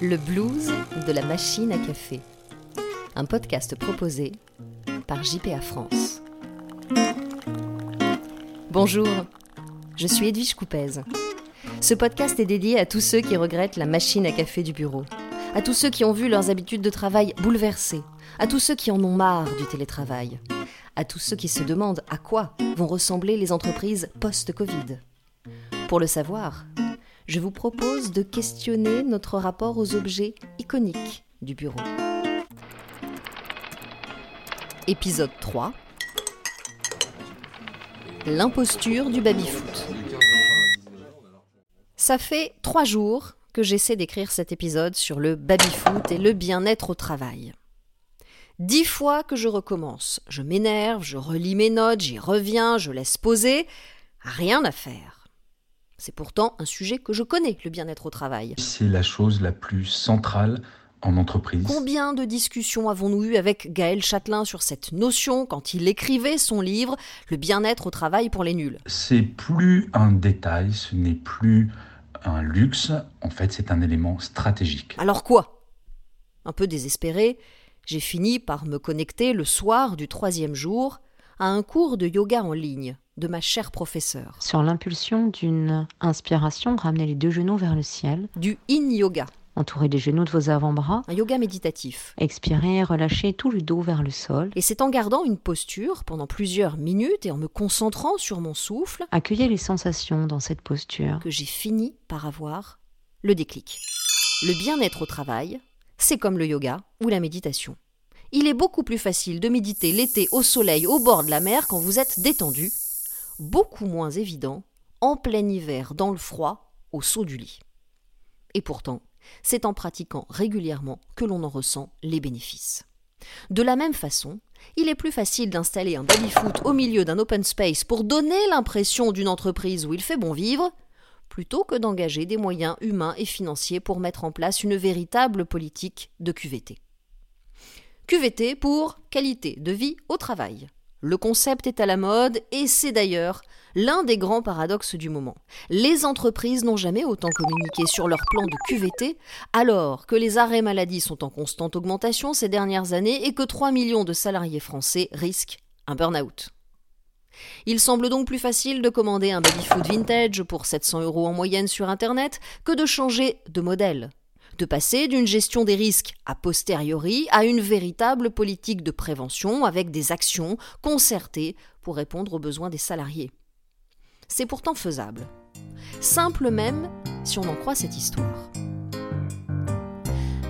Le blues de la machine à café. Un podcast proposé par JPA France. Bonjour, je suis Edwige Coupez. Ce podcast est dédié à tous ceux qui regrettent la machine à café du bureau, à tous ceux qui ont vu leurs habitudes de travail bouleversées, à tous ceux qui en ont marre du télétravail, à tous ceux qui se demandent à quoi vont ressembler les entreprises post-Covid. Pour le savoir, je vous propose de questionner notre rapport aux objets iconiques du bureau. Épisode 3 L'imposture du baby-foot. Ça fait trois jours que j'essaie d'écrire cet épisode sur le baby-foot et le bien-être au travail. Dix fois que je recommence, je m'énerve, je relis mes notes, j'y reviens, je laisse poser, rien à faire. C'est pourtant un sujet que je connais, le bien-être au travail. C'est la chose la plus centrale en entreprise. Combien de discussions avons-nous eues avec Gaël Châtelain sur cette notion quand il écrivait son livre Le bien-être au travail pour les nuls? C'est plus un détail, ce n'est plus un luxe, en fait c'est un élément stratégique. Alors quoi? Un peu désespéré, j'ai fini par me connecter le soir du troisième jour à un cours de yoga en ligne de ma chère professeure. Sur l'impulsion d'une inspiration, ramenez les deux genoux vers le ciel. Du in yoga. Entourez les genoux de vos avant-bras. Un yoga méditatif. Expirez, relâchez tout le dos vers le sol. Et c'est en gardant une posture pendant plusieurs minutes et en me concentrant sur mon souffle. Accueillez les sensations dans cette posture. Que j'ai fini par avoir le déclic. Le bien-être au travail, c'est comme le yoga ou la méditation. Il est beaucoup plus facile de méditer l'été au soleil au bord de la mer quand vous êtes détendu beaucoup moins évident en plein hiver dans le froid au saut du lit. Et pourtant, c'est en pratiquant régulièrement que l'on en ressent les bénéfices. De la même façon, il est plus facile d'installer un baby-foot au milieu d'un open space pour donner l'impression d'une entreprise où il fait bon vivre, plutôt que d'engager des moyens humains et financiers pour mettre en place une véritable politique de QVT. QVT pour qualité de vie au travail. Le concept est à la mode et c'est d'ailleurs l'un des grands paradoxes du moment. Les entreprises n'ont jamais autant communiqué sur leur plan de QVT alors que les arrêts maladie sont en constante augmentation ces dernières années et que 3 millions de salariés français risquent un burn-out. Il semble donc plus facile de commander un baby-food vintage pour 700 euros en moyenne sur Internet que de changer de modèle de passer d'une gestion des risques a posteriori à une véritable politique de prévention avec des actions concertées pour répondre aux besoins des salariés. C'est pourtant faisable. Simple même si on en croit cette histoire.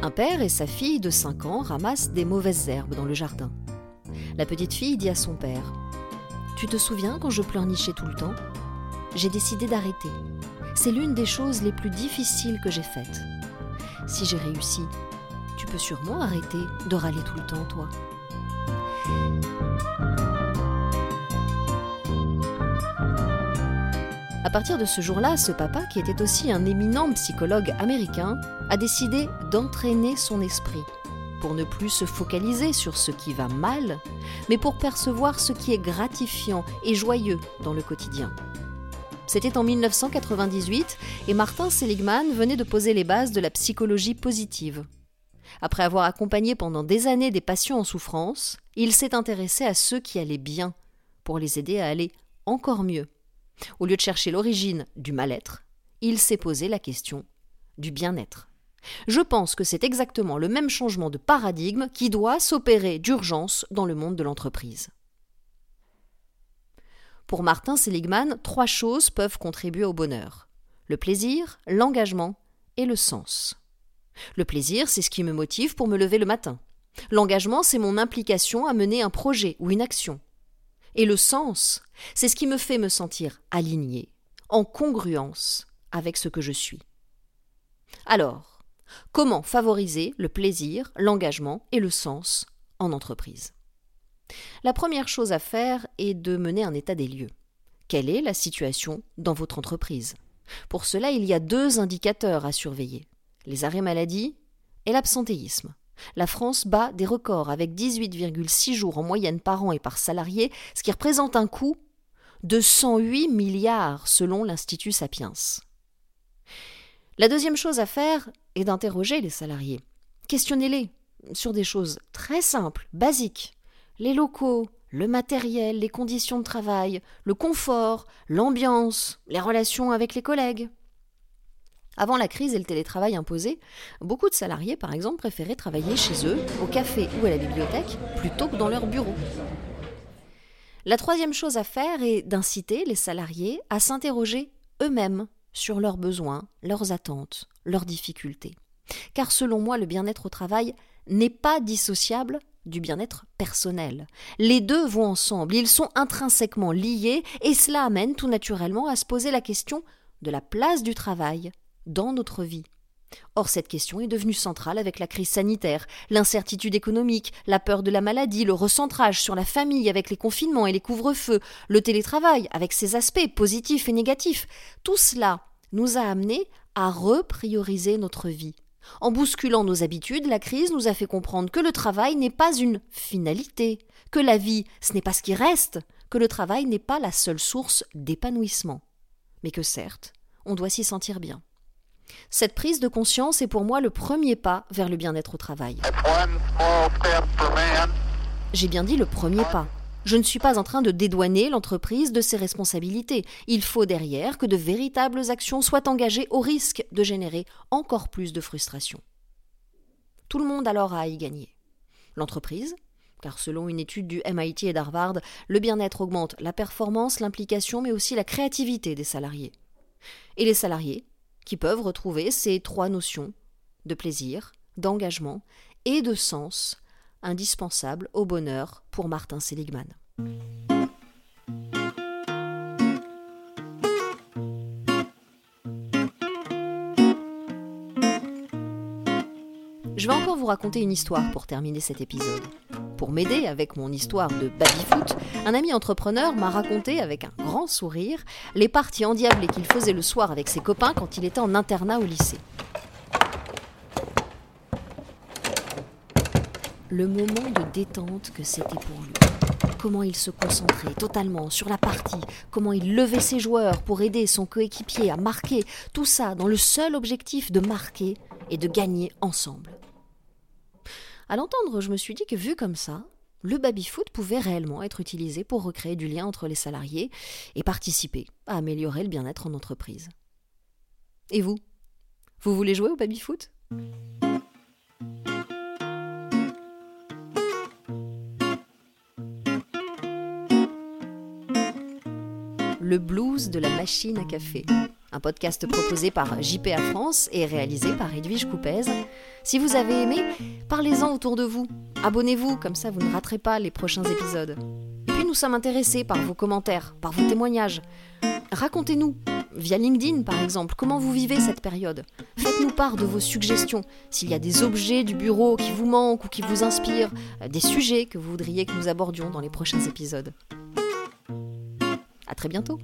Un père et sa fille de 5 ans ramassent des mauvaises herbes dans le jardin. La petite fille dit à son père Tu te souviens quand je pleurnichais tout le temps? J'ai décidé d'arrêter. C'est l'une des choses les plus difficiles que j'ai faites si j'ai réussi. Tu peux sûrement arrêter de râler tout le temps, toi. À partir de ce jour-là, ce papa, qui était aussi un éminent psychologue américain, a décidé d'entraîner son esprit pour ne plus se focaliser sur ce qui va mal, mais pour percevoir ce qui est gratifiant et joyeux dans le quotidien. C'était en 1998 et Martin Seligman venait de poser les bases de la psychologie positive. Après avoir accompagné pendant des années des patients en souffrance, il s'est intéressé à ceux qui allaient bien pour les aider à aller encore mieux. Au lieu de chercher l'origine du mal-être, il s'est posé la question du bien-être. Je pense que c'est exactement le même changement de paradigme qui doit s'opérer d'urgence dans le monde de l'entreprise. Pour Martin Seligman, trois choses peuvent contribuer au bonheur le plaisir, l'engagement et le sens. Le plaisir, c'est ce qui me motive pour me lever le matin. L'engagement, c'est mon implication à mener un projet ou une action. Et le sens, c'est ce qui me fait me sentir aligné, en congruence avec ce que je suis. Alors, comment favoriser le plaisir, l'engagement et le sens en entreprise? La première chose à faire est de mener un état des lieux. Quelle est la situation dans votre entreprise? Pour cela, il y a deux indicateurs à surveiller les arrêts maladie et l'absentéisme. La France bat des records avec 18,6 jours en moyenne par an et par salarié, ce qui représente un coût de 108 milliards selon l'Institut Sapiens. La deuxième chose à faire est d'interroger les salariés. Questionnez-les sur des choses très simples, basiques. Les locaux, le matériel, les conditions de travail, le confort, l'ambiance, les relations avec les collègues. Avant la crise et le télétravail imposé, beaucoup de salariés, par exemple, préféraient travailler chez eux, au café ou à la bibliothèque, plutôt que dans leur bureau. La troisième chose à faire est d'inciter les salariés à s'interroger eux-mêmes sur leurs besoins, leurs attentes, leurs difficultés. Car selon moi, le bien-être au travail n'est pas dissociable du bien-être personnel. Les deux vont ensemble, ils sont intrinsèquement liés et cela amène tout naturellement à se poser la question de la place du travail dans notre vie. Or, cette question est devenue centrale avec la crise sanitaire, l'incertitude économique, la peur de la maladie, le recentrage sur la famille avec les confinements et les couvre-feux, le télétravail avec ses aspects positifs et négatifs. Tout cela nous a amenés à reprioriser notre vie. En bousculant nos habitudes, la crise nous a fait comprendre que le travail n'est pas une finalité, que la vie, ce n'est pas ce qui reste, que le travail n'est pas la seule source d'épanouissement, mais que certes, on doit s'y sentir bien. Cette prise de conscience est pour moi le premier pas vers le bien-être au travail. J'ai bien dit le premier pas. Je ne suis pas en train de dédouaner l'entreprise de ses responsabilités. Il faut derrière que de véritables actions soient engagées au risque de générer encore plus de frustration. Tout le monde alors a à y gagner. L'entreprise, car selon une étude du MIT et d'Harvard, le bien-être augmente la performance, l'implication, mais aussi la créativité des salariés. Et les salariés, qui peuvent retrouver ces trois notions de plaisir, d'engagement et de sens indispensables au bonheur pour Martin Seligman. Je vais encore vous raconter une histoire pour terminer cet épisode. Pour m'aider avec mon histoire de baby-foot, un ami entrepreneur m'a raconté avec un grand sourire les parties endiablées qu'il faisait le soir avec ses copains quand il était en internat au lycée. Le moment de détente que c'était pour lui. Comment il se concentrait totalement sur la partie, comment il levait ses joueurs pour aider son coéquipier à marquer, tout ça dans le seul objectif de marquer et de gagner ensemble. À l'entendre, je me suis dit que vu comme ça, le baby-foot pouvait réellement être utilisé pour recréer du lien entre les salariés et participer à améliorer le bien-être en entreprise. Et vous? Vous voulez jouer au baby-foot? Le blues de la machine à café un podcast proposé par JPA France et réalisé par Edwige Coupez. Si vous avez aimé, parlez-en autour de vous. Abonnez-vous, comme ça vous ne raterez pas les prochains épisodes. Puis nous sommes intéressés par vos commentaires, par vos témoignages. Racontez-nous, via LinkedIn par exemple, comment vous vivez cette période. Faites-nous part de vos suggestions, s'il y a des objets du bureau qui vous manquent ou qui vous inspirent, euh, des sujets que vous voudriez que nous abordions dans les prochains épisodes. Très bientôt